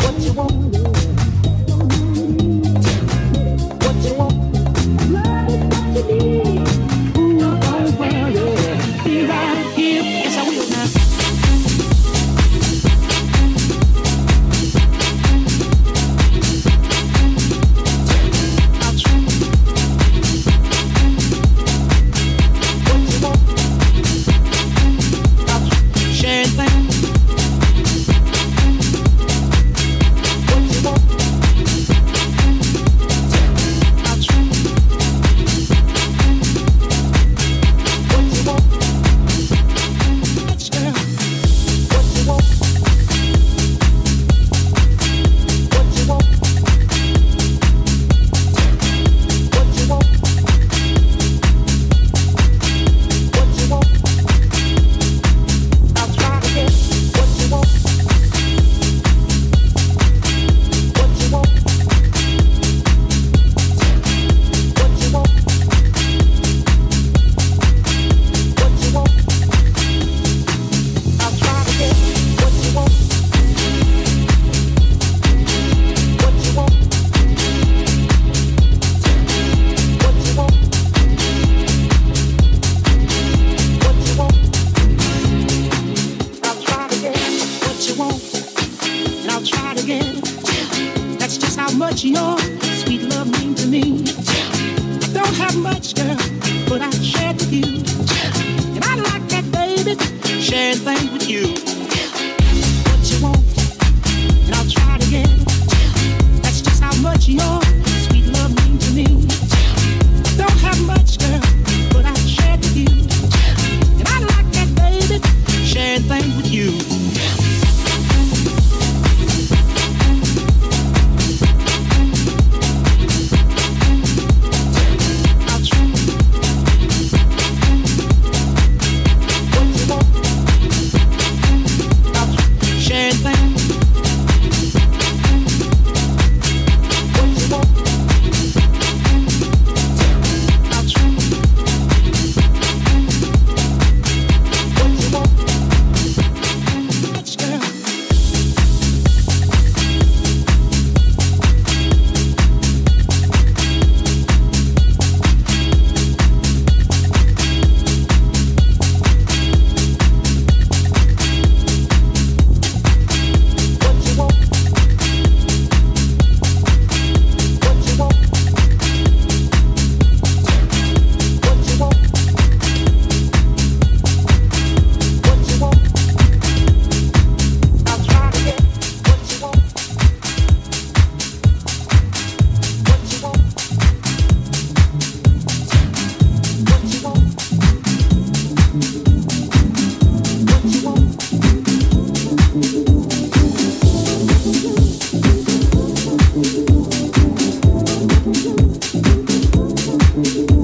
what you want. have much, girl, but I shared with you. And I like that, baby, sharing things with you. Música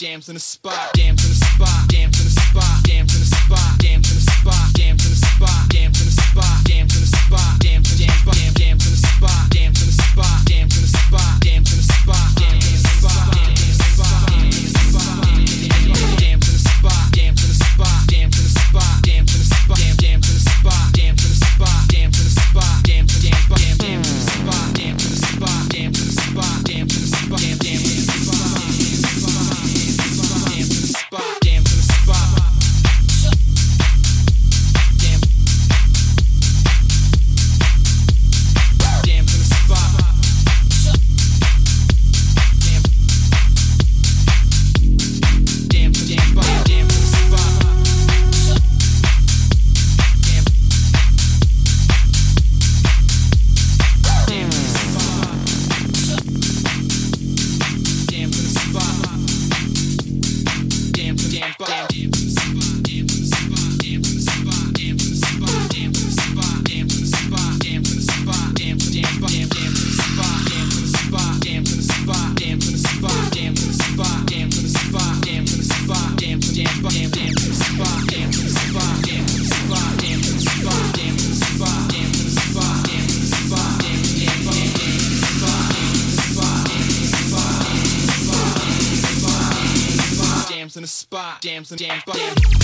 Jams in a spot. damn, some damn, damn.